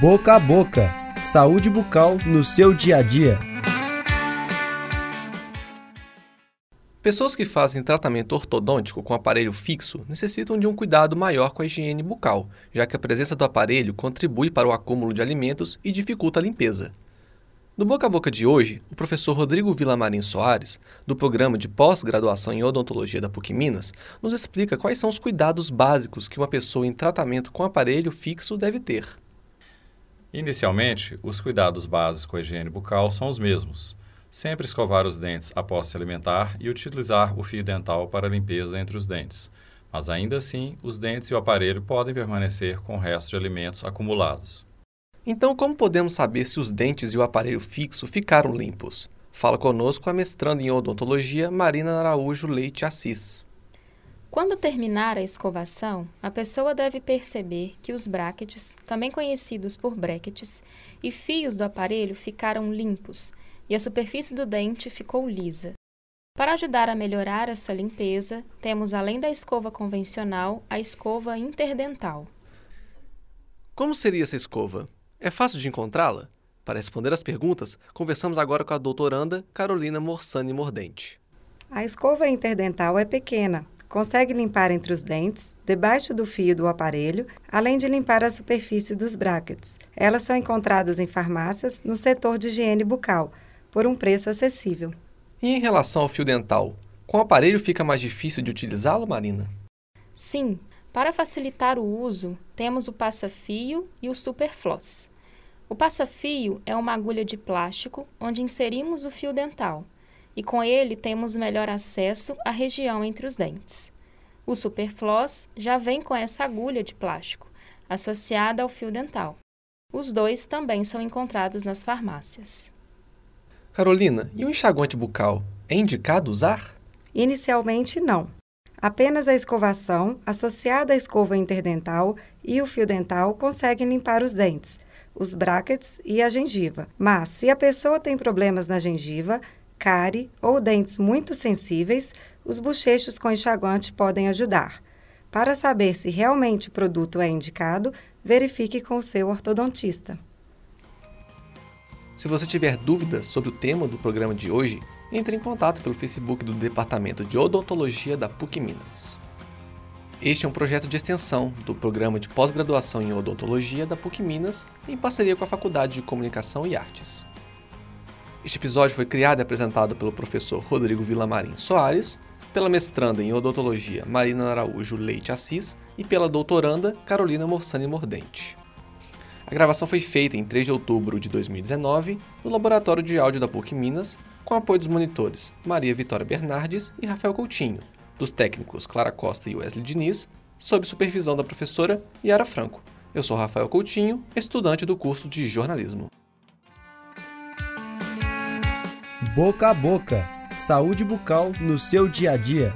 Boca a boca. Saúde bucal no seu dia a dia. Pessoas que fazem tratamento ortodôntico com aparelho fixo necessitam de um cuidado maior com a higiene bucal, já que a presença do aparelho contribui para o acúmulo de alimentos e dificulta a limpeza. No Boca a Boca de hoje, o professor Rodrigo Villamarim Soares, do programa de pós-graduação em odontologia da PUC Minas, nos explica quais são os cuidados básicos que uma pessoa em tratamento com aparelho fixo deve ter. Inicialmente, os cuidados básicos com a higiene bucal são os mesmos. Sempre escovar os dentes após se alimentar e utilizar o fio dental para limpeza entre os dentes. Mas ainda assim, os dentes e o aparelho podem permanecer com o resto de alimentos acumulados. Então, como podemos saber se os dentes e o aparelho fixo ficaram limpos? Fala conosco a mestranda em odontologia Marina Araújo Leite Assis. Quando terminar a escovação, a pessoa deve perceber que os brackets, também conhecidos por brackets, e fios do aparelho ficaram limpos e a superfície do dente ficou lisa. Para ajudar a melhorar essa limpeza, temos além da escova convencional, a escova interdental. Como seria essa escova? É fácil de encontrá-la? Para responder as perguntas, conversamos agora com a doutoranda Carolina Morsani Mordente. A escova interdental é pequena, consegue limpar entre os dentes, debaixo do fio do aparelho, além de limpar a superfície dos brackets. Elas são encontradas em farmácias no setor de higiene bucal, por um preço acessível. E em relação ao fio dental, com o aparelho fica mais difícil de utilizá-lo, Marina? Sim, para facilitar o uso, temos o passa-fio e o superfloss. O passa-fio é uma agulha de plástico onde inserimos o fio dental e com ele temos melhor acesso à região entre os dentes. O superfloss já vem com essa agulha de plástico, associada ao fio dental. Os dois também são encontrados nas farmácias. Carolina, e o enxaguante bucal? É indicado usar? Inicialmente, não. Apenas a escovação, associada à escova interdental e o fio dental conseguem limpar os dentes, os brackets e a gengiva. Mas, se a pessoa tem problemas na gengiva, cárie ou dentes muito sensíveis, os bochechos com enxaguante podem ajudar. Para saber se realmente o produto é indicado, verifique com o seu ortodontista. Se você tiver dúvidas sobre o tema do programa de hoje, entre em contato pelo Facebook do Departamento de Odontologia da PUC Minas. Este é um projeto de extensão do Programa de Pós-Graduação em Odontologia da PUC Minas, em parceria com a Faculdade de Comunicação e Artes. Este episódio foi criado e apresentado pelo professor Rodrigo Villamarim Soares, pela mestranda em Odontologia Marina Araújo Leite Assis e pela doutoranda Carolina Morsani Mordente. A gravação foi feita em 3 de outubro de 2019 no Laboratório de Áudio da PUC Minas, com apoio dos monitores Maria Vitória Bernardes e Rafael Coutinho, dos técnicos Clara Costa e Wesley Diniz, sob supervisão da professora Yara Franco. Eu sou Rafael Coutinho, estudante do curso de jornalismo. Boca a boca. Saúde bucal no seu dia a dia.